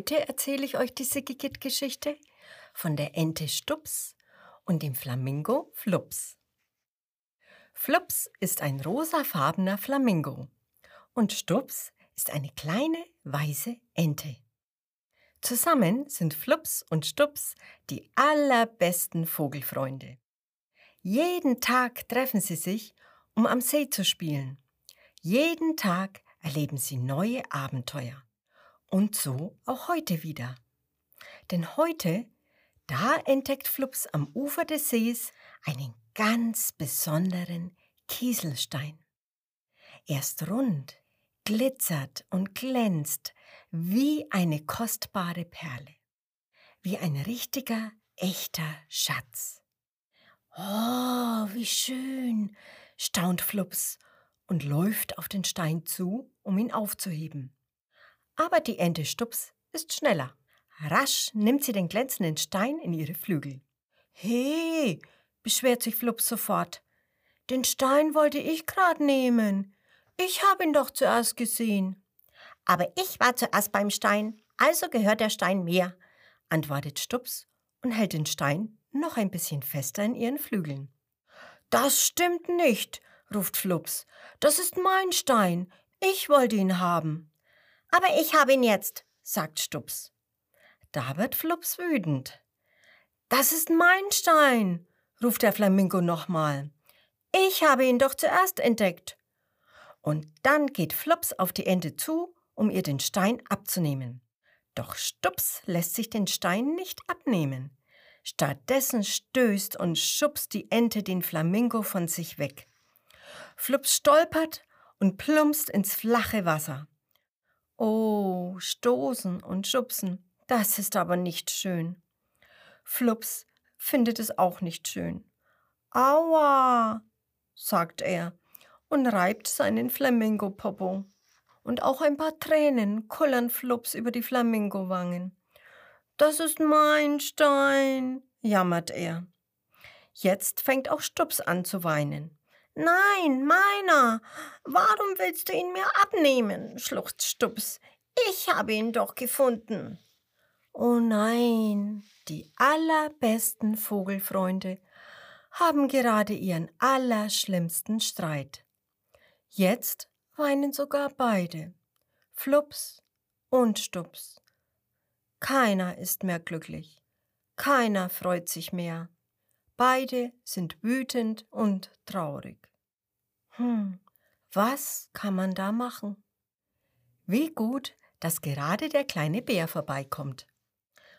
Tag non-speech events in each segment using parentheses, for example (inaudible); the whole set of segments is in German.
Heute erzähle ich euch die Siggigit-Geschichte von der Ente Stups und dem Flamingo Flups. Flups ist ein rosafarbener Flamingo und Stups ist eine kleine weiße Ente. Zusammen sind Flups und Stups die allerbesten Vogelfreunde. Jeden Tag treffen sie sich, um am See zu spielen. Jeden Tag erleben sie neue Abenteuer. Und so auch heute wieder. Denn heute, da entdeckt Flups am Ufer des Sees einen ganz besonderen Kieselstein. Er ist rund, glitzert und glänzt wie eine kostbare Perle, wie ein richtiger, echter Schatz. Oh, wie schön, staunt Flups und läuft auf den Stein zu, um ihn aufzuheben. Aber die Ente Stups ist schneller. Rasch nimmt sie den glänzenden Stein in ihre Flügel. He, beschwert sich Flups sofort. Den Stein wollte ich grad nehmen. Ich habe ihn doch zuerst gesehen. Aber ich war zuerst beim Stein, also gehört der Stein mir, antwortet Stups und hält den Stein noch ein bisschen fester in ihren Flügeln. Das stimmt nicht, ruft Flups. Das ist mein Stein. Ich wollte ihn haben. Aber ich habe ihn jetzt, sagt Stups. Da wird Flups wütend. Das ist mein Stein, ruft der Flamingo nochmal. Ich habe ihn doch zuerst entdeckt. Und dann geht Flups auf die Ente zu, um ihr den Stein abzunehmen. Doch Stups lässt sich den Stein nicht abnehmen. Stattdessen stößt und schubst die Ente den Flamingo von sich weg. Flups stolpert und plumpst ins flache Wasser. Oh, stoßen und schubsen, das ist aber nicht schön. Flups findet es auch nicht schön. Aua, sagt er und reibt seinen Flamingo-Popo. Und auch ein paar Tränen kullern Flups über die Flamingo-Wangen. Das ist mein Stein, jammert er. Jetzt fängt auch Stups an zu weinen. Nein, meiner. Warum willst du ihn mir abnehmen? schluchzt Stups. Ich habe ihn doch gefunden. Oh nein, die allerbesten Vogelfreunde haben gerade ihren allerschlimmsten Streit. Jetzt weinen sogar beide, Flups und Stups. Keiner ist mehr glücklich, keiner freut sich mehr. Beide sind wütend und traurig. Hm, was kann man da machen? Wie gut, dass gerade der kleine Bär vorbeikommt.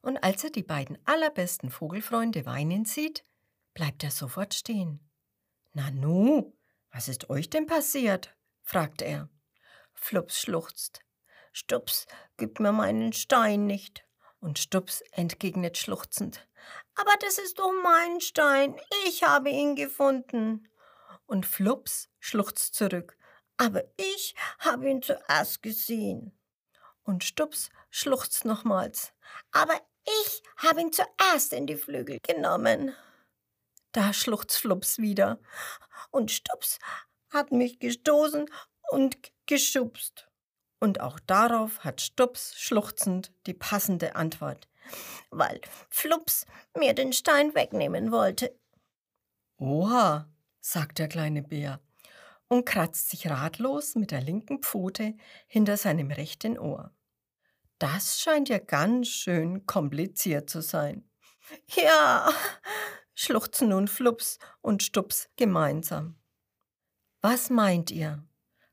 Und als er die beiden allerbesten Vogelfreunde weinen sieht, bleibt er sofort stehen. Nanu, was ist euch denn passiert? fragt er. Flups schluchzt. Stups, gib mir meinen Stein nicht. Und Stups entgegnet schluchzend. Aber das ist doch mein Stein. Ich habe ihn gefunden. Und Flups schluchzt zurück. Aber ich habe ihn zuerst gesehen. Und Stups schluchzt nochmals. Aber ich habe ihn zuerst in die Flügel genommen. Da schluchzt Flups wieder. Und Stups hat mich gestoßen und geschubst. Und auch darauf hat Stups schluchzend die passende Antwort. Weil Flups mir den Stein wegnehmen wollte. Oha, sagt der kleine Bär und kratzt sich ratlos mit der linken Pfote hinter seinem rechten Ohr. Das scheint ja ganz schön kompliziert zu sein. Ja, schluchzen nun Flups und Stups gemeinsam. Was meint ihr?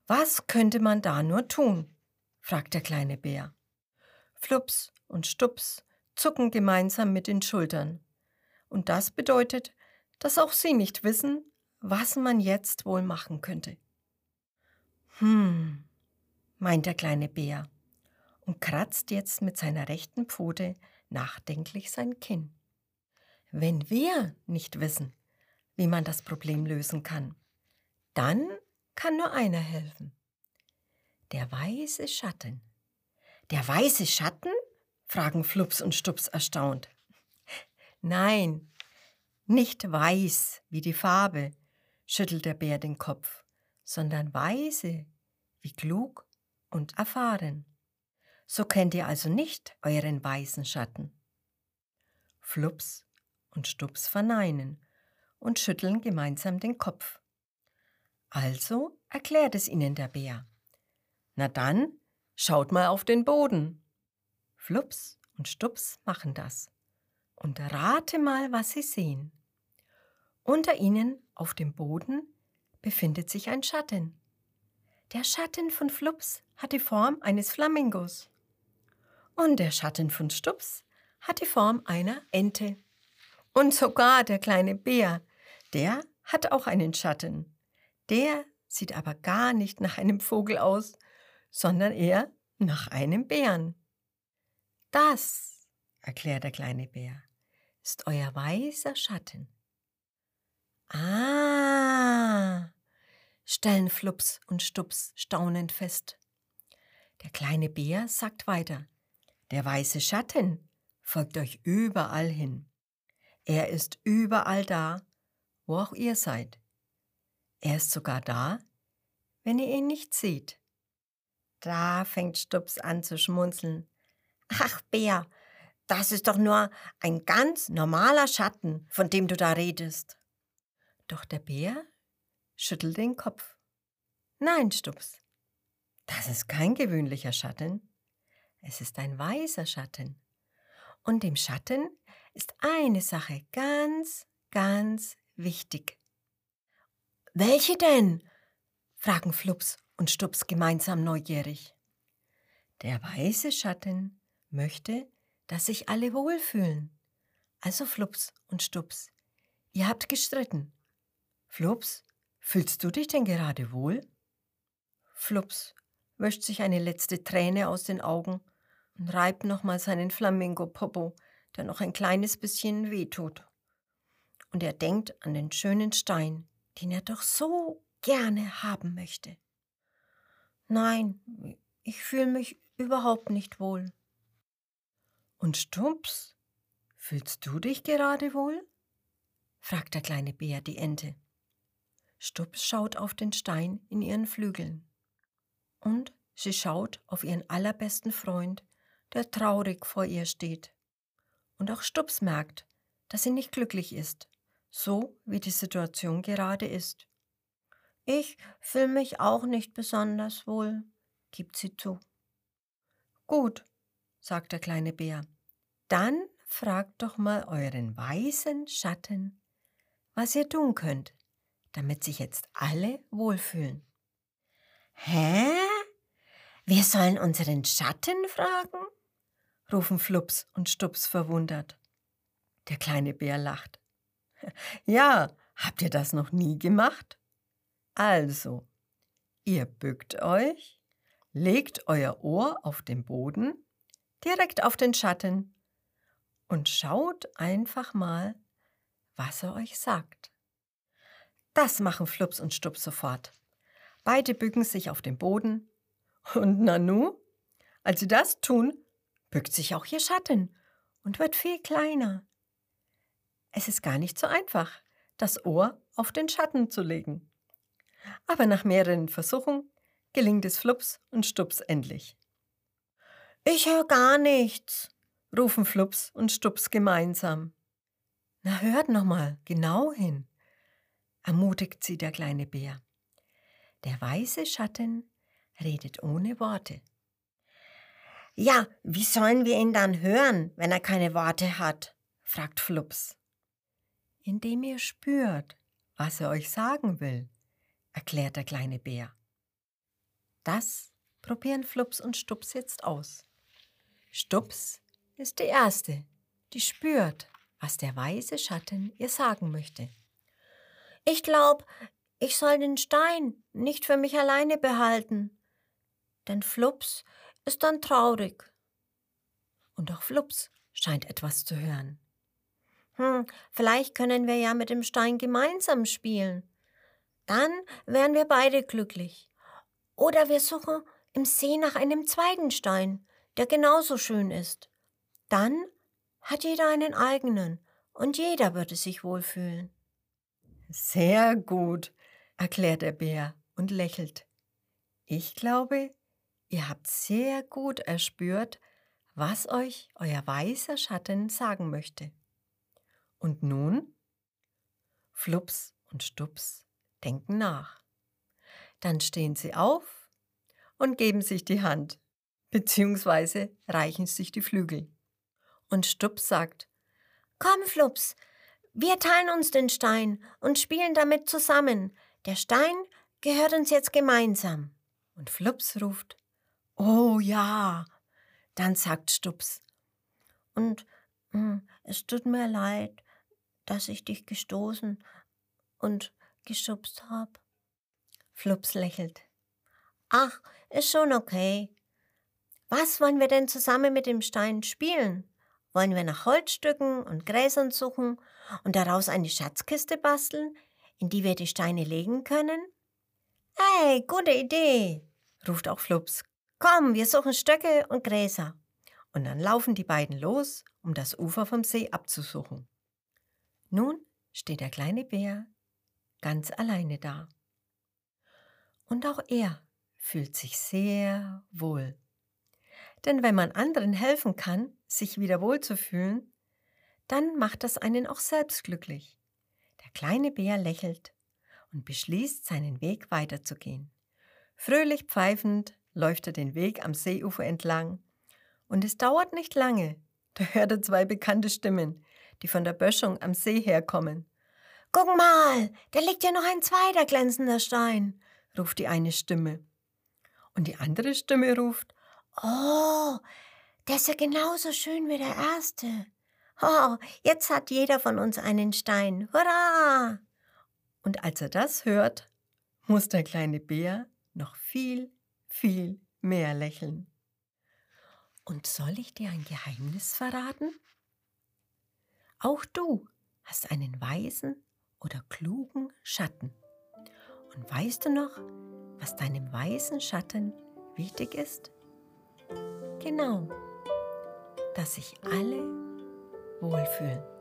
Was könnte man da nur tun? fragt der kleine Bär. Flups und Stups zucken gemeinsam mit den Schultern. Und das bedeutet, dass auch sie nicht wissen, was man jetzt wohl machen könnte. Hm, meint der kleine Bär und kratzt jetzt mit seiner rechten Pfote nachdenklich sein Kinn. Wenn wir nicht wissen, wie man das Problem lösen kann, dann kann nur einer helfen. Der weiße Schatten. Der weiße Schatten? Fragen Flups und Stups erstaunt. Nein, nicht weiß wie die Farbe, schüttelt der Bär den Kopf, sondern weise wie klug und erfahren. So kennt ihr also nicht euren weißen Schatten. Flups und Stups verneinen und schütteln gemeinsam den Kopf. Also erklärt es ihnen der Bär. Na dann, schaut mal auf den Boden. Flups und Stups machen das. Und rate mal, was sie sehen. Unter ihnen auf dem Boden befindet sich ein Schatten. Der Schatten von Flups hat die Form eines Flamingos. Und der Schatten von Stups hat die Form einer Ente. Und sogar der kleine Bär, der hat auch einen Schatten. Der sieht aber gar nicht nach einem Vogel aus, sondern eher nach einem Bären. Das, erklärt der kleine Bär, ist euer weißer Schatten. Ah, stellen Flups und Stups staunend fest. Der kleine Bär sagt weiter, der weiße Schatten folgt euch überall hin. Er ist überall da, wo auch ihr seid. Er ist sogar da, wenn ihr ihn nicht seht. Da fängt Stups an zu schmunzeln. Ach, Bär, das ist doch nur ein ganz normaler Schatten, von dem du da redest. Doch der Bär schüttelt den Kopf. Nein, Stups, das ist kein gewöhnlicher Schatten. Es ist ein weißer Schatten. Und dem Schatten ist eine Sache ganz, ganz wichtig. Welche denn? fragen Flups und Stups gemeinsam neugierig. Der weiße Schatten möchte, dass sich alle wohlfühlen. Also Flups und Stups, ihr habt gestritten. Flups, fühlst du dich denn gerade wohl? Flups wäscht sich eine letzte Träne aus den Augen und reibt nochmal seinen Flamingo-Popo, der noch ein kleines bisschen wehtut. Und er denkt an den schönen Stein, den er doch so gerne haben möchte. Nein, ich fühle mich überhaupt nicht wohl. Und Stups, fühlst du dich gerade wohl? fragt der kleine Bär die Ente. Stups schaut auf den Stein in ihren Flügeln. Und sie schaut auf ihren allerbesten Freund, der traurig vor ihr steht. Und auch Stups merkt, dass sie nicht glücklich ist, so wie die Situation gerade ist. Ich fühle mich auch nicht besonders wohl, gibt sie zu. Gut, sagt der kleine Bär. Dann fragt doch mal euren weißen Schatten, was ihr tun könnt, damit sich jetzt alle wohlfühlen. Hä? Wir sollen unseren Schatten fragen? rufen Flups und Stups verwundert. Der kleine Bär lacht. (laughs) Ja, habt ihr das noch nie gemacht? Also, ihr bückt euch, legt euer Ohr auf den Boden, direkt auf den Schatten und schaut einfach mal, was er euch sagt. Das machen Flups und Stups sofort. Beide bücken sich auf den Boden und Nanu, als sie das tun, bückt sich auch ihr Schatten und wird viel kleiner. Es ist gar nicht so einfach, das Ohr auf den Schatten zu legen. Aber nach mehreren Versuchen gelingt es Flups und Stups endlich. Ich höre gar nichts, rufen Flups und Stups gemeinsam. Na hört noch mal genau hin, ermutigt sie der kleine Bär. Der weiße Schatten redet ohne Worte. Ja, wie sollen wir ihn dann hören, wenn er keine Worte hat? fragt Flups. Indem ihr spürt, was er euch sagen will, erklärt der kleine Bär. Das probieren Flups und Stups jetzt aus. Stups ist die Erste, die spürt, was der weiße Schatten ihr sagen möchte. Ich glaub, ich soll den Stein nicht für mich alleine behalten. Denn Flups ist dann traurig. Und auch Flups scheint etwas zu hören. Hm, vielleicht können wir ja mit dem Stein gemeinsam spielen. Dann wären wir beide glücklich. Oder wir suchen im See nach einem zweiten Stein, der genauso schön ist. Dann hat jeder einen eigenen und jeder würde sich wohlfühlen. Sehr gut, erklärt der Bär und lächelt. Ich glaube, ihr habt sehr gut erspürt, was euch euer weißer Schatten sagen möchte. Und nun? Flups und Stups denken nach. Dann stehen sie auf und geben sich die Hand, beziehungsweise reichen sich die Flügel. Und Stups sagt, Komm, Flups, wir teilen uns den Stein und spielen damit zusammen. Der Stein gehört uns jetzt gemeinsam. Und Flups ruft, Oh ja. Dann sagt Stups, Und hm, es tut mir leid, dass ich dich gestoßen und geschubst habe. Flups lächelt. Ach, ist schon okay. Was wollen wir denn zusammen mit dem Stein spielen? Wollen wir nach Holzstücken und Gräsern suchen und daraus eine Schatzkiste basteln, in die wir die Steine legen können? Hey, gute Idee, ruft auch Flups. Komm, wir suchen Stöcke und Gräser. Und dann laufen die beiden los, um das Ufer vom See abzusuchen. Nun steht der kleine Bär ganz alleine da. Und auch er fühlt sich sehr wohl. Denn wenn man anderen helfen kann, sich wieder wohlzufühlen, dann macht das einen auch selbst glücklich. Der kleine Bär lächelt und beschließt, seinen Weg weiterzugehen. Fröhlich pfeifend läuft er den Weg am Seeufer entlang, und es dauert nicht lange, (laughs) da hört er zwei bekannte Stimmen, die von der Böschung am See herkommen. Guck mal, da liegt ja noch ein zweiter glänzender Stein, ruft die eine Stimme. Und die andere Stimme ruft, Oh, der ist ja genauso schön wie der erste. Oh, jetzt hat jeder von uns einen Stein. Hurra! Und als er das hört, muss der kleine Bär noch viel, viel mehr lächeln. Und soll ich dir ein Geheimnis verraten? Auch du hast einen weisen oder klugen Schatten. Und weißt du noch, was deinem weisen Schatten wichtig ist? Genau, dass sich alle wohlfühlen.